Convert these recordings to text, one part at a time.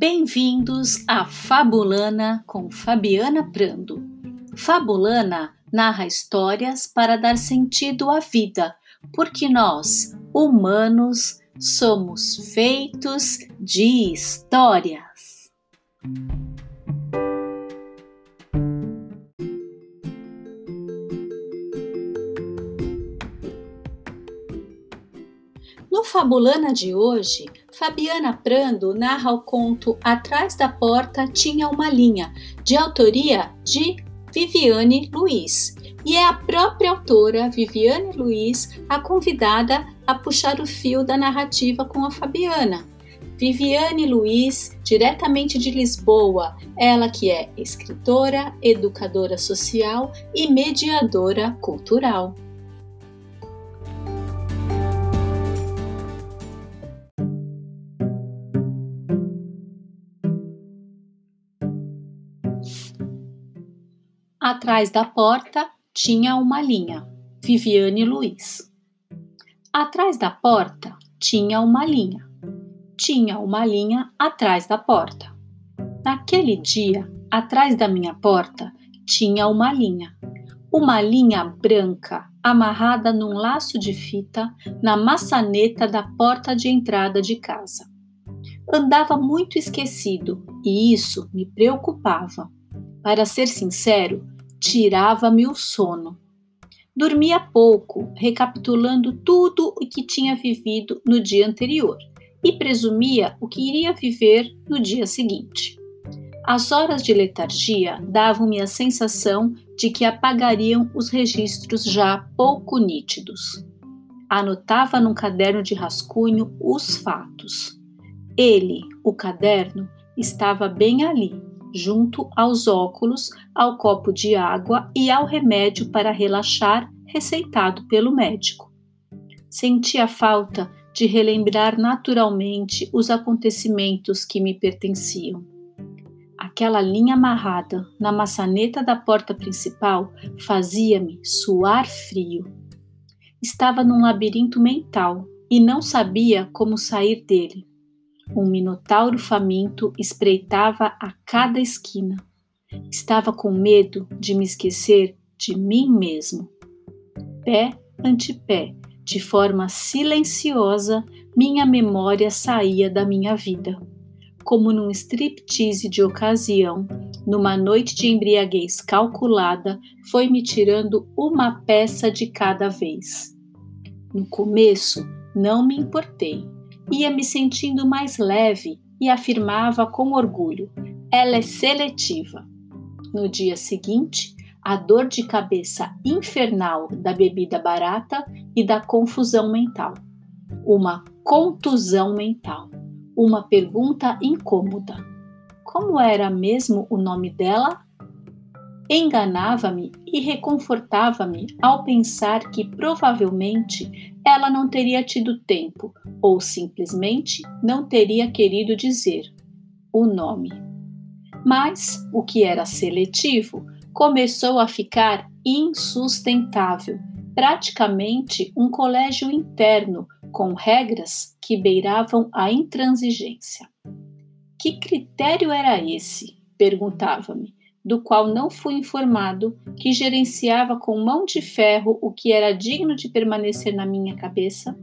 Bem-vindos a Fabulana com Fabiana Prando. Fabulana narra histórias para dar sentido à vida, porque nós, humanos, somos feitos de histórias. No Fabulana de hoje, Fabiana Prando narra o conto Atrás da Porta Tinha uma Linha, de autoria de Viviane Luiz. E é a própria autora, Viviane Luiz, a convidada a puxar o fio da narrativa com a Fabiana. Viviane Luiz, diretamente de Lisboa, ela que é escritora, educadora social e mediadora cultural. Atrás da porta tinha uma linha. Viviane Luiz. Atrás da porta tinha uma linha. Tinha uma linha atrás da porta. Naquele dia, atrás da minha porta, tinha uma linha. Uma linha branca amarrada num laço de fita na maçaneta da porta de entrada de casa. Andava muito esquecido e isso me preocupava. Para ser sincero, tirava-me o sono. Dormia pouco, recapitulando tudo o que tinha vivido no dia anterior e presumia o que iria viver no dia seguinte. As horas de letargia davam-me a sensação de que apagariam os registros já pouco nítidos. Anotava num caderno de rascunho os fatos. Ele, o caderno, estava bem ali, junto aos óculos, ao copo de água e ao remédio para relaxar receitado pelo médico. Sentia falta de relembrar naturalmente os acontecimentos que me pertenciam. Aquela linha amarrada na maçaneta da porta principal fazia-me suar frio. Estava num labirinto mental e não sabia como sair dele. Um minotauro faminto espreitava a cada esquina. Estava com medo de me esquecer de mim mesmo. Pé ante pé, de forma silenciosa, minha memória saía da minha vida. Como num striptease de ocasião, numa noite de embriaguez calculada, foi me tirando uma peça de cada vez. No começo, não me importei ia me sentindo mais leve e afirmava com orgulho: ela é seletiva. No dia seguinte, a dor de cabeça infernal da bebida barata e da confusão mental. Uma contusão mental. Uma pergunta incômoda. Como era mesmo o nome dela? Enganava-me e reconfortava-me ao pensar que provavelmente ela não teria tido tempo ou simplesmente não teria querido dizer o nome. Mas o que era seletivo começou a ficar insustentável, praticamente um colégio interno com regras que beiravam a intransigência. Que critério era esse? perguntava-me do qual não fui informado, que gerenciava com mão de ferro o que era digno de permanecer na minha cabeça?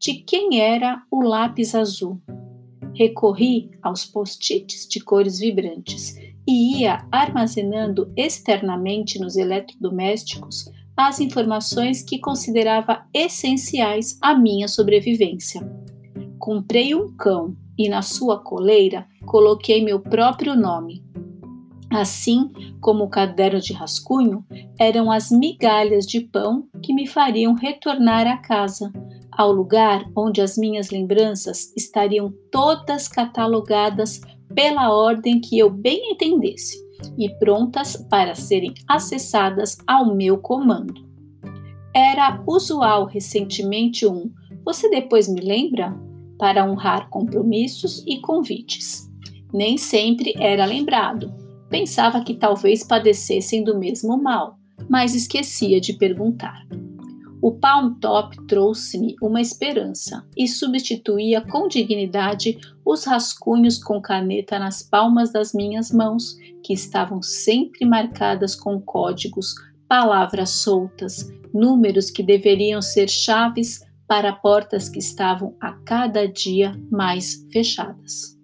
De quem era o lápis azul? Recorri aos post-its de cores vibrantes e ia armazenando externamente nos eletrodomésticos as informações que considerava essenciais à minha sobrevivência. Comprei um cão e na sua coleira coloquei meu próprio nome, assim como o caderno de rascunho, eram as migalhas de pão que me fariam retornar à casa, ao lugar onde as minhas lembranças estariam todas catalogadas pela ordem que eu bem entendesse e prontas para serem acessadas ao meu comando. Era usual recentemente um Você depois me lembra? para honrar compromissos e convites. Nem sempre era lembrado, Pensava que talvez padecessem do mesmo mal, mas esquecia de perguntar. O palm top trouxe-me uma esperança e substituía com dignidade os rascunhos com caneta nas palmas das minhas mãos, que estavam sempre marcadas com códigos, palavras soltas, números que deveriam ser chaves para portas que estavam a cada dia mais fechadas.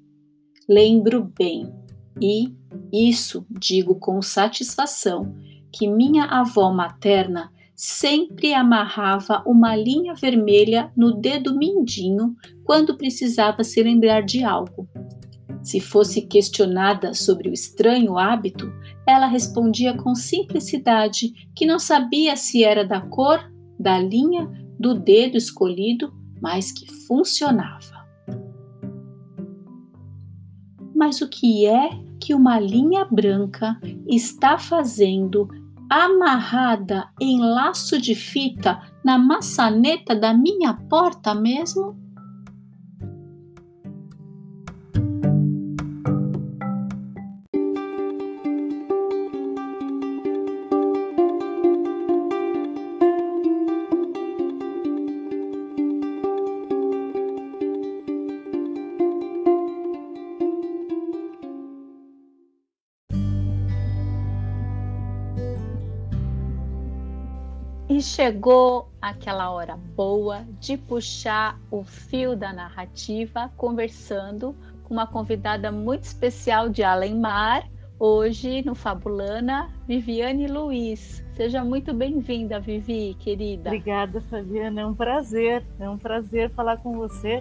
Lembro bem, e isso digo com satisfação, que minha avó materna sempre amarrava uma linha vermelha no dedo mindinho quando precisava se lembrar de algo. Se fosse questionada sobre o estranho hábito, ela respondia com simplicidade que não sabia se era da cor, da linha, do dedo escolhido, mas que funcionava. Mas o que é que uma linha branca está fazendo amarrada em laço de fita na maçaneta da minha porta mesmo? E chegou aquela hora boa de puxar o fio da narrativa, conversando com uma convidada muito especial de Alemar, hoje no Fabulana, Viviane Luiz. Seja muito bem-vinda, Vivi, querida. Obrigada, Fabiana. É um prazer, é um prazer falar com você,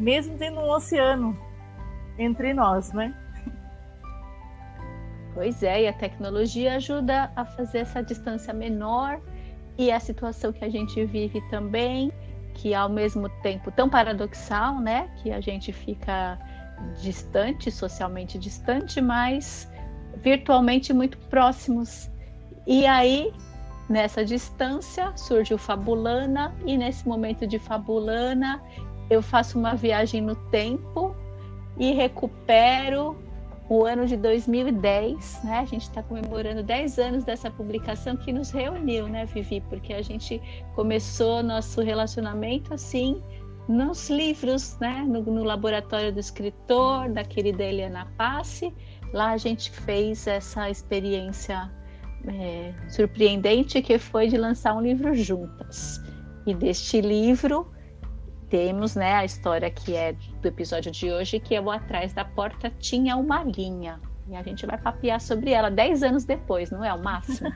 mesmo tendo um oceano entre nós, né? Pois é, e a tecnologia ajuda a fazer essa distância menor e a situação que a gente vive também, que ao mesmo tempo tão paradoxal, né, que a gente fica distante, socialmente distante, mas virtualmente muito próximos. E aí, nessa distância, surge o Fabulana, e nesse momento de Fabulana, eu faço uma viagem no tempo e recupero o ano de 2010, né? A gente está comemorando 10 anos dessa publicação que nos reuniu, né, Vivi? Porque a gente começou nosso relacionamento assim nos livros, né? No, no laboratório do escritor, da querida Eliana Passe. Lá a gente fez essa experiência é, surpreendente que foi de lançar um livro juntas. E deste livro temos né, a história que é do episódio de hoje, que é o Atrás da Porta Tinha uma Linha. E a gente vai papear sobre ela dez anos depois, não é o máximo?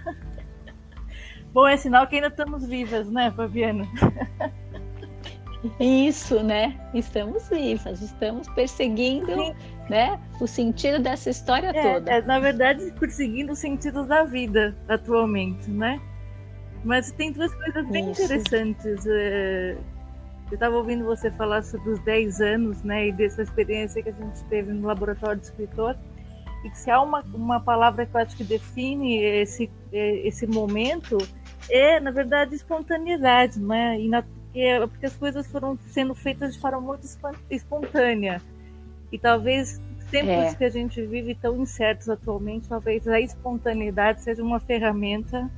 Bom, é sinal que ainda estamos vivas, né, Fabiana? Isso, né? Estamos vivas, estamos perseguindo né, o sentido dessa história é, toda. É, na verdade, perseguindo o sentido da vida atualmente, né? Mas tem duas coisas bem Isso. interessantes é, eu estava ouvindo você falar sobre os 10 anos, né, e dessa experiência que a gente teve no laboratório de escritor, e que se há uma, uma palavra que eu acho que define esse, esse momento, é, na verdade, espontaneidade, né, e na, é porque as coisas foram sendo feitas de forma muito espontânea. E talvez tempos é. que a gente vive tão incertos atualmente, talvez a espontaneidade seja uma ferramenta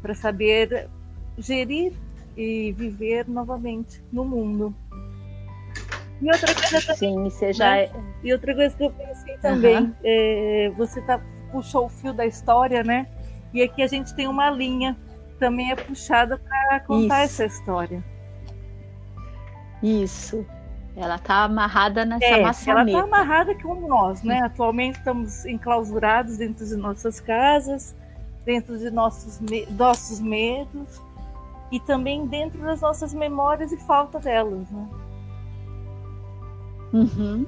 para saber gerir e viver novamente no mundo. E outra coisa também, Sim, seja... Né? E outra coisa que eu pensei também, uhum. é, você tá, puxou o fio da história, né? E aqui a gente tem uma linha também é puxada para contar Isso. essa história. Isso. Ela está amarrada nessa é, maçaneta. Ela está amarrada como nós, né? Atualmente estamos enclausurados dentro de nossas casas, dentro de nossos, nossos medos, e também dentro das nossas memórias e falta delas, né? Uhum.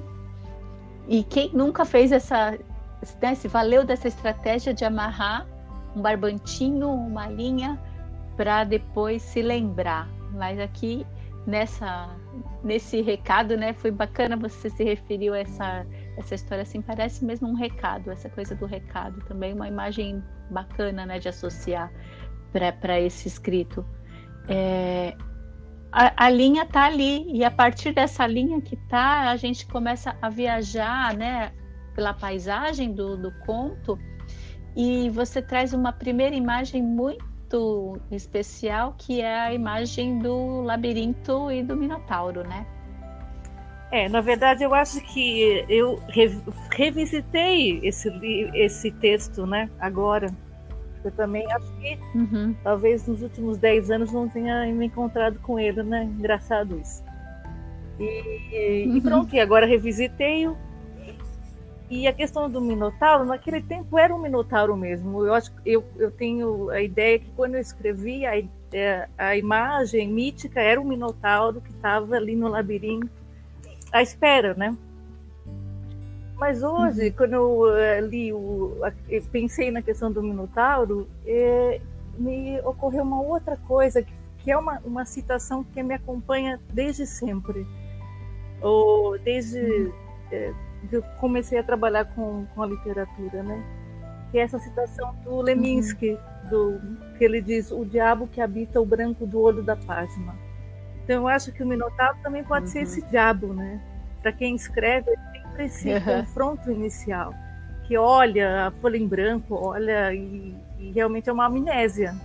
E quem nunca fez essa, né, se valeu dessa estratégia de amarrar um barbantinho, uma linha, para depois se lembrar. Mas aqui nessa nesse recado, né, foi bacana você se referiu a essa essa história assim, parece mesmo um recado, essa coisa do recado também, uma imagem bacana, né, de associar para esse escrito é, a, a, linha está ali e a partir dessa linha que está a gente começa a viajar, né, pela paisagem do, do conto e você traz uma primeira imagem muito especial que é a imagem do labirinto e do minotauro, né? É, na verdade eu acho que eu revisitei esse, esse texto, né, agora. Eu também acho que uhum. talvez nos últimos 10 anos não tenha me encontrado com ele, né? Engraçado isso. E, uhum. e pronto, e agora revisitei-o. E a questão do Minotauro, naquele tempo era um Minotauro mesmo. Eu acho eu, eu tenho a ideia que quando eu escrevi a, é, a imagem mítica era um Minotauro que estava ali no labirinto à espera, né? Mas hoje, uhum. quando eu uh, li o, pensei na questão do Minotauro, é, me ocorreu uma outra coisa que, é uma, uma citação que me acompanha desde sempre, ou desde é, que eu comecei a trabalhar com, com a literatura, né? Que é essa citação do Leminski, uhum. do que ele diz: "O diabo que habita o branco do olho da página". Então eu acho que o Minotauro também pode uhum. ser esse diabo, né? Para quem escreve, sempre esse uhum. confronto inicial, que olha a folha em branco, olha e, e realmente é uma amnésia.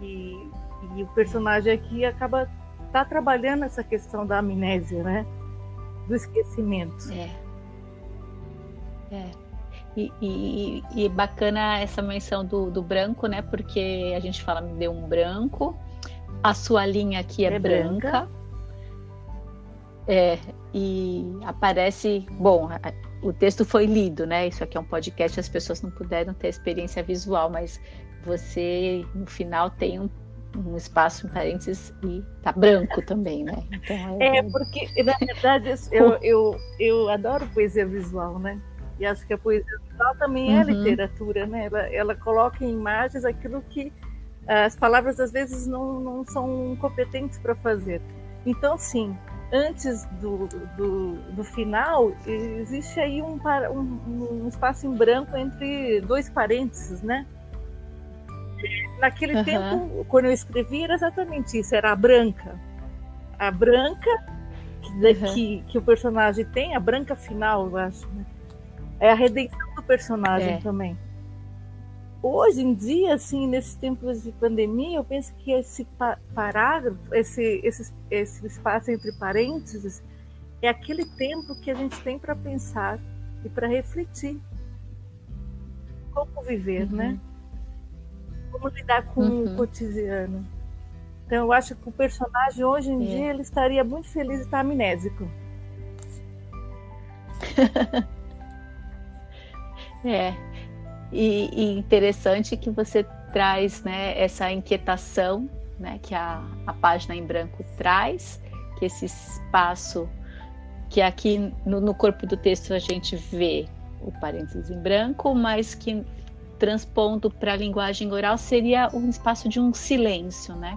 E, e, o personagem aqui acaba tá trabalhando essa questão da amnésia, né? Do esquecimento. É. É. E, e, e, bacana essa menção do, do branco, né? Porque a gente fala, me deu um branco, a sua linha aqui é, é branca. branca. É, e aparece. Bom, o texto foi lido, né? Isso aqui é um podcast, as pessoas não puderam ter experiência visual, mas você, no final, tem um, um espaço em parênteses e tá branco também, né? Então, é... é, porque, na verdade, eu, eu, eu adoro poesia visual, né? E acho que a poesia visual também é uhum. literatura, né? Ela, ela coloca em imagens aquilo que as palavras às vezes não, não são competentes para fazer. Então, sim, antes do, do, do, final, existe aí um, um, um, espaço em branco entre dois parênteses, né? Naquele uhum. tempo, quando eu escrevi, era exatamente isso, era a branca. A branca que, uhum. que, que, o personagem tem, a branca final, eu acho. Né? É a redenção do personagem é. também hoje em dia, assim, nesses tempos de pandemia, eu penso que esse parágrafo, esse, esse, esse espaço entre parênteses, é aquele tempo que a gente tem para pensar e para refletir como viver, uhum. né? Como lidar com uhum. o cotidiano. Então, eu acho que o personagem hoje em é. dia ele estaria muito feliz de estar amnésico. é, e, e interessante que você traz né, essa inquietação né, que a, a página em branco traz, que esse espaço que aqui no, no, corpo do texto a gente vê o parênteses em branco, mas que transpondo para a linguagem oral seria um espaço de um silêncio, né?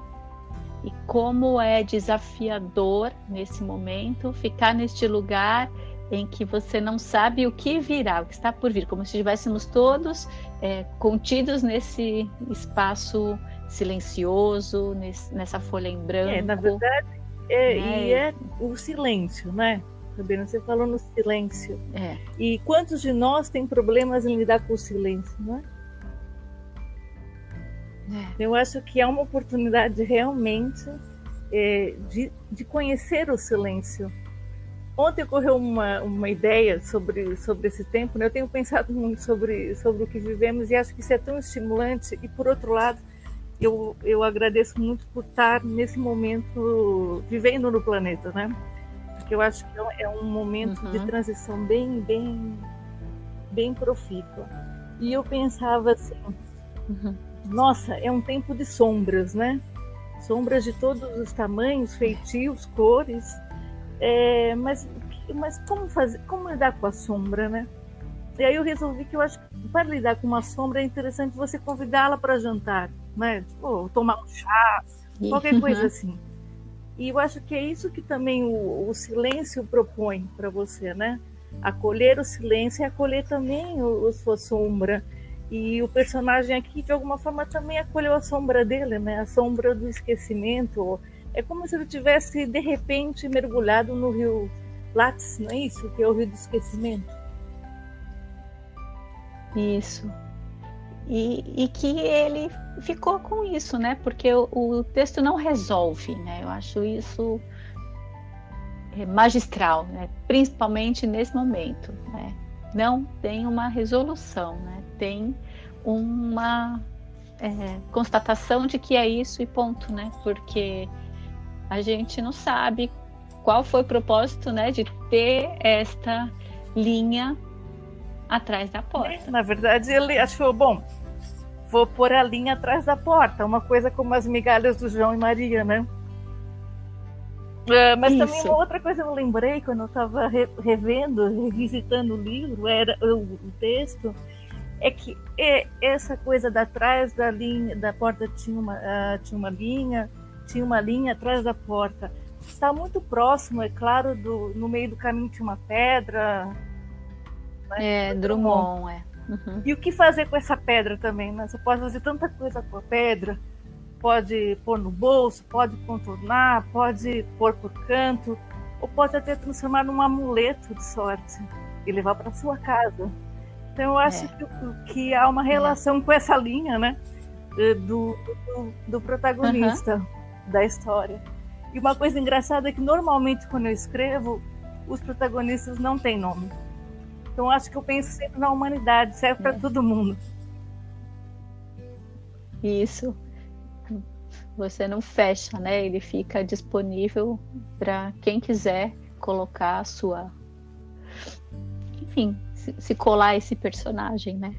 E como é desafiador nesse momento ficar neste lugar em que você não sabe o que virá, o que está por vir, como se estivéssemos todos é, contidos nesse espaço silencioso, nesse, nessa folha em branco. É, na verdade, é, né? e é o silêncio, né? Sabrina, você falou no silêncio. É. E quantos de nós têm problemas em lidar com o silêncio, não é? é. Eu acho que é uma oportunidade realmente é, de, de conhecer o silêncio Ontem ocorreu uma, uma ideia sobre, sobre esse tempo, né? eu tenho pensado muito sobre, sobre o que vivemos e acho que isso é tão estimulante. E, por outro lado, eu, eu agradeço muito por estar nesse momento vivendo no planeta, né? Porque eu acho que é um momento uhum. de transição bem, bem, bem profícuo. E eu pensava assim, uhum. nossa, é um tempo de sombras, né? Sombras de todos os tamanhos, feitios, cores é, mas, mas como fazer, como lidar com a sombra, né? E aí eu resolvi que eu acho que para lidar com uma sombra é interessante você convidá-la para jantar, né? Ou tomar um chá, qualquer coisa assim. E eu acho que é isso que também o, o silêncio propõe para você, né? Acolher o silêncio e acolher também o, a sua sombra. E o personagem aqui, de alguma forma, também acolheu a sombra dele, né? A sombra do esquecimento, é como se ele tivesse, de repente, mergulhado no rio Lattes, não é isso? Que é o rio do esquecimento. Isso. E, e, que ele ficou com isso, né? Porque o, o texto não resolve, né? Eu acho isso é, magistral, né? Principalmente nesse momento, né? Não tem uma resolução, né? Tem uma é, constatação de que é isso e ponto, né? Porque a gente não sabe qual foi o propósito, né, de ter esta linha atrás da porta. Na verdade, ele achou, bom, vou pôr a linha atrás da porta, uma coisa como as migalhas do João e Maria, né? Uh, mas Isso. também uma outra coisa eu lembrei quando eu estava re revendo, revisitando o livro, era o, texto, é que é, essa coisa da trás da linha, da porta tinha uma, uh, tinha uma linha, tinha uma linha atrás da porta. Está muito próximo, é claro, do, no meio do caminho tinha uma pedra. Né? É, Drummond, Drummond. é. Uhum. E o que fazer com essa pedra também? Né? Você pode fazer tanta coisa com a pedra. Pode pôr no bolso, pode contornar, pode pôr por canto, ou pode até transformar num amuleto de sorte e levar para sua casa. Então eu acho é. que, que, há uma relação é. com essa linha, né? Do, do, do protagonista uhum. Da história. E uma coisa engraçada é que normalmente quando eu escrevo, os protagonistas não têm nome. Então acho que eu penso sempre na humanidade, serve para é. todo mundo. Isso. Você não fecha, né? Ele fica disponível para quem quiser colocar a sua. Enfim, se, se colar esse personagem, né?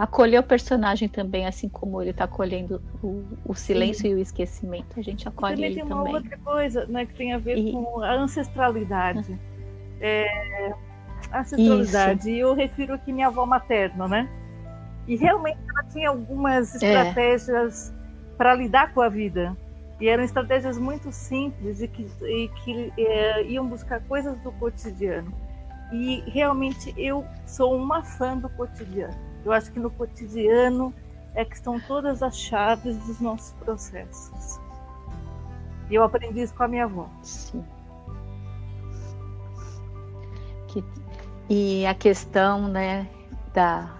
Acolher o personagem também, assim como ele está acolhendo o, o silêncio Sim. e o esquecimento. A gente acolhe também ele tem também. uma outra coisa, né, que tem a ver e... com a ancestralidade. É, ancestralidade. E eu refiro aqui minha avó materna, né? E realmente ela tinha algumas é. estratégias é. para lidar com a vida. E eram estratégias muito simples e que, e que é, iam buscar coisas do cotidiano. E realmente eu sou uma fã do cotidiano. Eu acho que no cotidiano é que estão todas as chaves dos nossos processos. E eu aprendi isso com a minha avó. Sim. Que, e a questão né, da,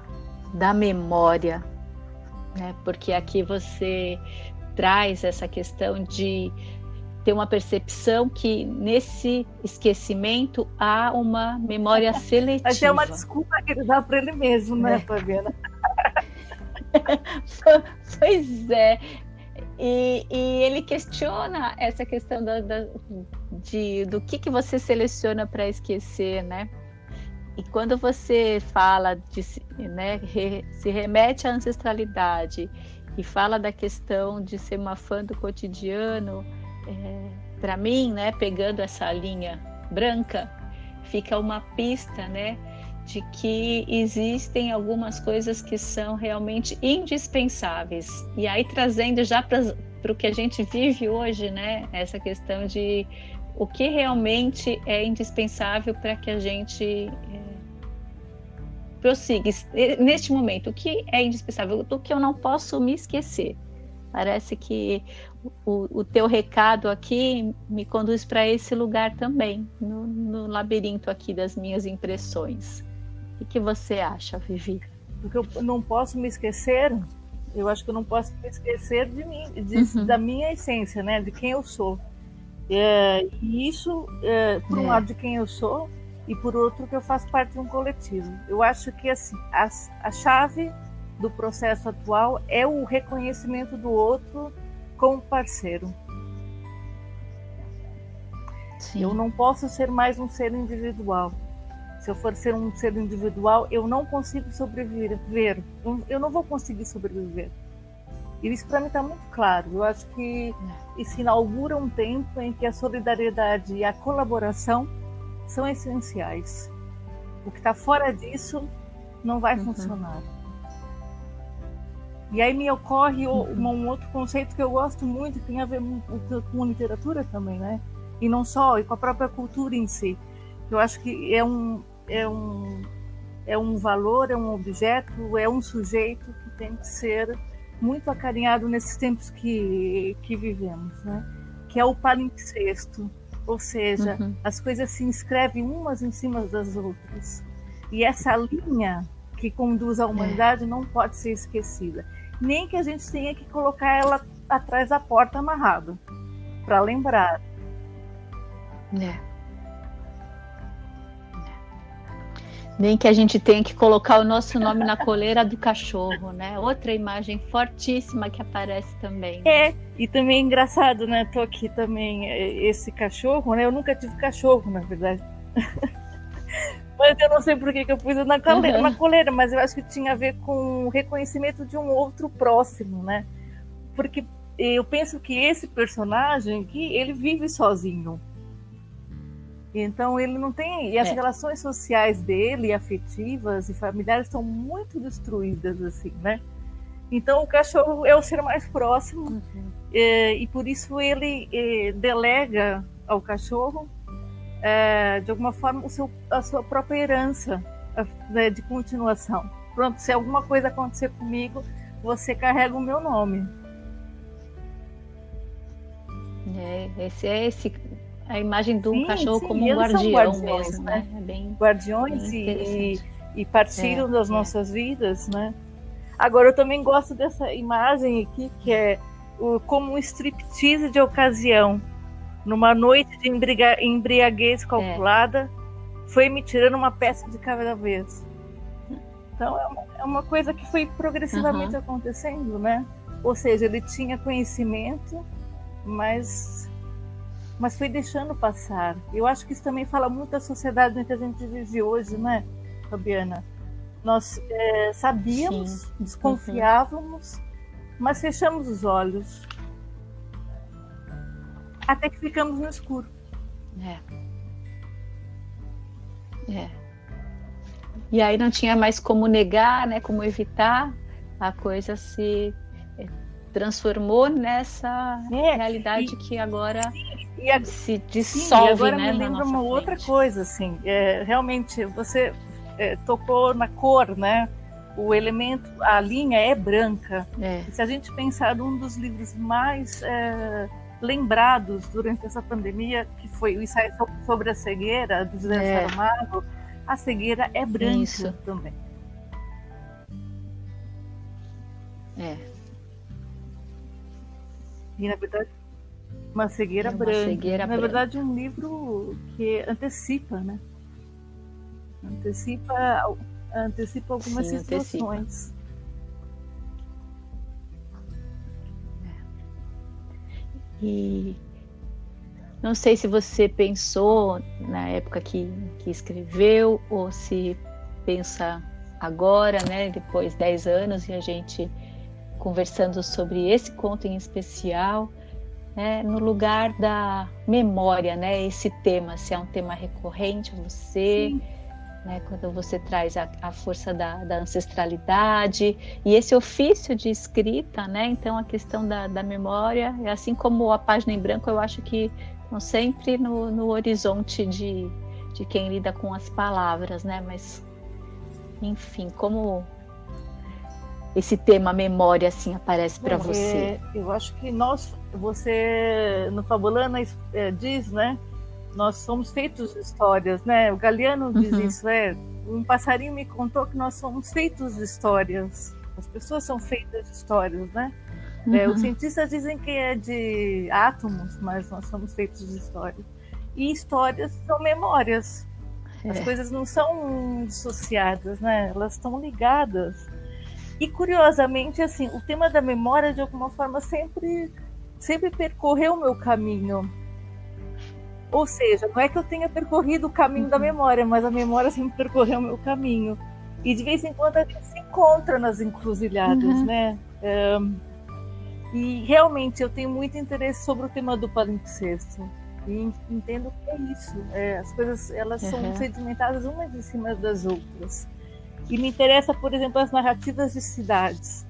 da memória, né? porque aqui você traz essa questão de ter uma percepção que nesse esquecimento há uma memória seletiva. Mas é uma desculpa que ele dá para ele mesmo, né, é. Fabiana? pois é. E, e, ele questiona essa questão da, da, de, do que, que você seleciona para esquecer, né? E quando você fala de, né, re, se remete à ancestralidade e fala da questão de ser uma fã do cotidiano, é, para mim, né, pegando essa linha branca, fica uma pista, né, de que existem algumas coisas que são realmente indispensáveis. E aí trazendo já para o que a gente vive hoje, né, essa questão de o que realmente é indispensável para que a gente é, prossiga neste momento, o que é indispensável, do que eu não posso me esquecer. Parece que o, o teu recado aqui me conduz para esse lugar também, no, no, labirinto aqui das minhas impressões. O que você acha, Vivi? Porque eu não posso me esquecer, eu acho que eu não posso me esquecer de mim, de, uhum. da minha essência, né? De quem eu sou. É, e isso, é, por um é. lado, de quem eu sou, e por outro, que eu faço parte de um coletivo. Eu acho que assim, a, a chave do processo atual é o reconhecimento do outro como parceiro. Sim. Eu não posso ser mais um ser individual. Se eu for ser um ser individual, eu não consigo sobreviver. Eu não vou conseguir sobreviver. E isso para mim está muito claro. Eu acho que isso inaugura um tempo em que a solidariedade e a colaboração são essenciais. O que está fora disso não vai uhum. funcionar. E aí me ocorre um outro conceito que eu gosto muito, que tem a ver com literatura também, né? E não só, e com a própria cultura em si. Eu acho que é um, é um, é um valor, é um objeto, é um sujeito que tem que ser muito acarinhado nesses tempos que, que vivemos, né? Que é o palimpsesto, ou seja, uhum. as coisas se inscrevem umas em cima das outras. E essa linha que conduz à humanidade, é. não pode ser esquecida. Nem que a gente tenha que colocar ela atrás da porta amarrado, para lembrar. É. Nem que a gente tenha que colocar o nosso nome na coleira do cachorro, né? Outra imagem fortíssima que aparece também. É, e também é engraçado, né? Tô aqui também, é, esse cachorro, né? Eu nunca tive cachorro, na verdade. mas eu não sei por que, que eu pus na coleira, uhum. na coleira, mas eu acho que tinha a ver com o reconhecimento de um outro próximo, né? Porque eu penso que esse personagem aqui, ele vive sozinho. Então ele não tem. E as é. relações sociais dele, afetivas e familiares, estão muito destruídas, assim, né? Então o cachorro é o ser mais próximo uhum. é, e por isso ele é, delega ao cachorro, é, de alguma forma, o seu, a sua própria herança né, de continuação. Pronto, se alguma coisa acontecer comigo, você carrega o meu nome. É, esse é esse a imagem do sim, cachorro sim, como um guardião mesmo, né? né? É bem, Guardiões bem e, e, partilham é, das é. nossas vidas, né? Agora eu também gosto dessa imagem aqui que é o, como um striptease de ocasião. Numa noite de embriaguez calculada, foi me tirando uma peça de cada vez. Então é uma, é uma coisa que foi progressivamente uhum. acontecendo, né? Ou seja, ele tinha conhecimento, mas mas foi deixando passar. Eu acho que isso também fala muito da sociedade em que a gente vive hoje, né, Fabiana? Nós é, sabíamos, Sim. desconfiávamos, uhum. mas fechamos os olhos. Até que ficamos no escuro. É. É. E aí não tinha mais como negar, né, como evitar, a coisa se transformou nessa é, realidade e, que agora a, se dissolve, sim, agora né, me lembra uma frente. outra coisa, assim, é, realmente você é, tocou na cor, né? O elemento, a linha é branca. É. se a gente pensar num dos livros mais é, lembrados durante essa pandemia, que foi o ensaio sobre a cegueira do José é. Saramago, a cegueira é branca Isso. também. É. E na verdade uma cegueira uma branca. Cegueira Na branca. verdade, um livro que antecipa, né? Antecipa, antecipa algumas Sim, situações. Antecipa. E não sei se você pensou na época que, que escreveu ou se pensa agora, né, depois de 10 anos e a gente conversando sobre esse conto em especial, né, no lugar da memória, né? Esse tema, se é um tema recorrente você, né, quando você traz a, a força da, da, ancestralidade e esse ofício de escrita, né? Então a questão da, da memória, assim como a página em branco, eu acho que estão sempre no, no horizonte de, de quem lida com as palavras, né? Mas enfim, como esse tema memória assim aparece para você? Eu acho que nós, você no Fabulana é, diz, né? Nós somos feitos de histórias, né? O Galeano diz uhum. isso, é. Um passarinho me contou que nós somos feitos de histórias. As pessoas são feitas de histórias, né? Uhum. É, os uhum. cientistas dizem que é de átomos, mas nós somos feitos de histórias. E histórias são memórias. As é. coisas não são dissociadas, né? Elas estão ligadas. E curiosamente, assim, o tema da memória de alguma forma sempre sempre percorreu o meu caminho. Ou seja, não é que eu tenha percorrido o caminho da uhum. memória, mas a memória sempre percorreu o meu caminho. E de vez em quando a gente se encontra nas encruzilhadas, uhum. né? Um, e realmente eu tenho muito interesse sobre o tema do palimpsesto. E entendo que é isso. É, as coisas elas uhum. são sedimentadas umas em cima das outras. E me interessa, por exemplo, as narrativas de cidades.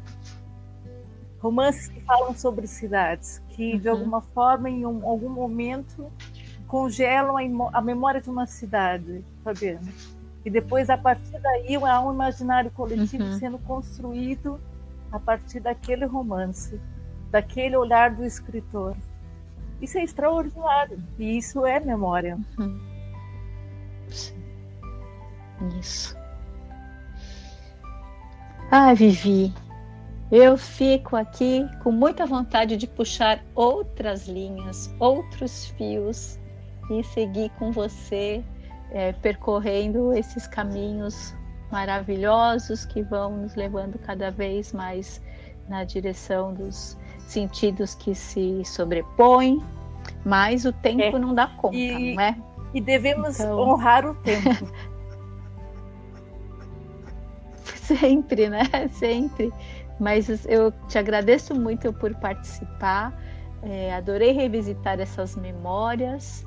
Romances que falam sobre cidades, que de uhum. alguma forma, em um, algum momento, congelam a, memória de uma cidade, Fabiana. E depois, a partir daí, há um imaginário coletivo uhum. sendo construído a partir daquele romance, daquele olhar do escritor. Isso é extraordinário. E isso é memória. Uhum. Isso. Ah, Vivi, eu fico aqui com muita vontade de puxar outras linhas, outros fios e seguir com você é, percorrendo esses caminhos maravilhosos que vão nos levando cada vez mais na direção dos sentidos que se sobrepõem, mas o tempo é. não dá conta, e, não é? E devemos então... honrar o tempo. Sempre, né? Sempre. Mas eu te agradeço muito por participar. É, adorei revisitar essas memórias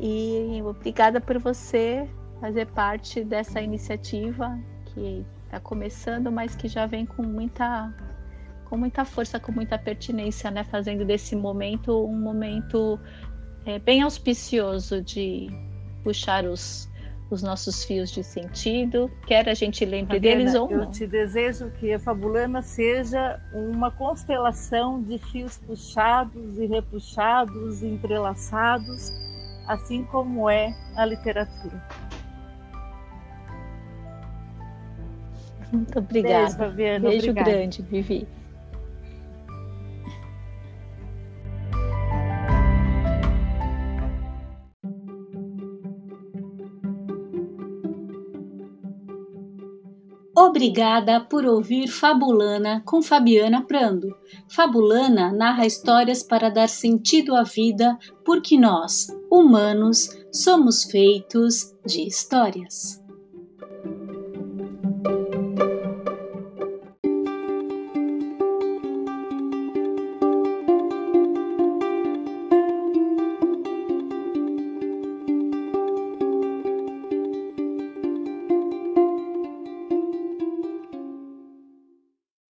e obrigada por você fazer parte dessa iniciativa que está começando, mas que já vem com muita com muita força, com muita pertinência, né? Fazendo desse momento um momento é, bem auspicioso de puxar os, os nossos fios de sentido, quer a gente lembre Fabiana, deles ou não. Eu te desejo que a Fabulana seja uma constelação de fios puxados e repuxados, entrelaçados, assim como é a literatura. Muito obrigada. Beijo. Beijo obrigada. grande, Vivi. Obrigada por ouvir Fabulana com Fabiana Prando. Fabulana narra histórias para dar sentido à vida, porque nós, humanos, somos feitos de histórias.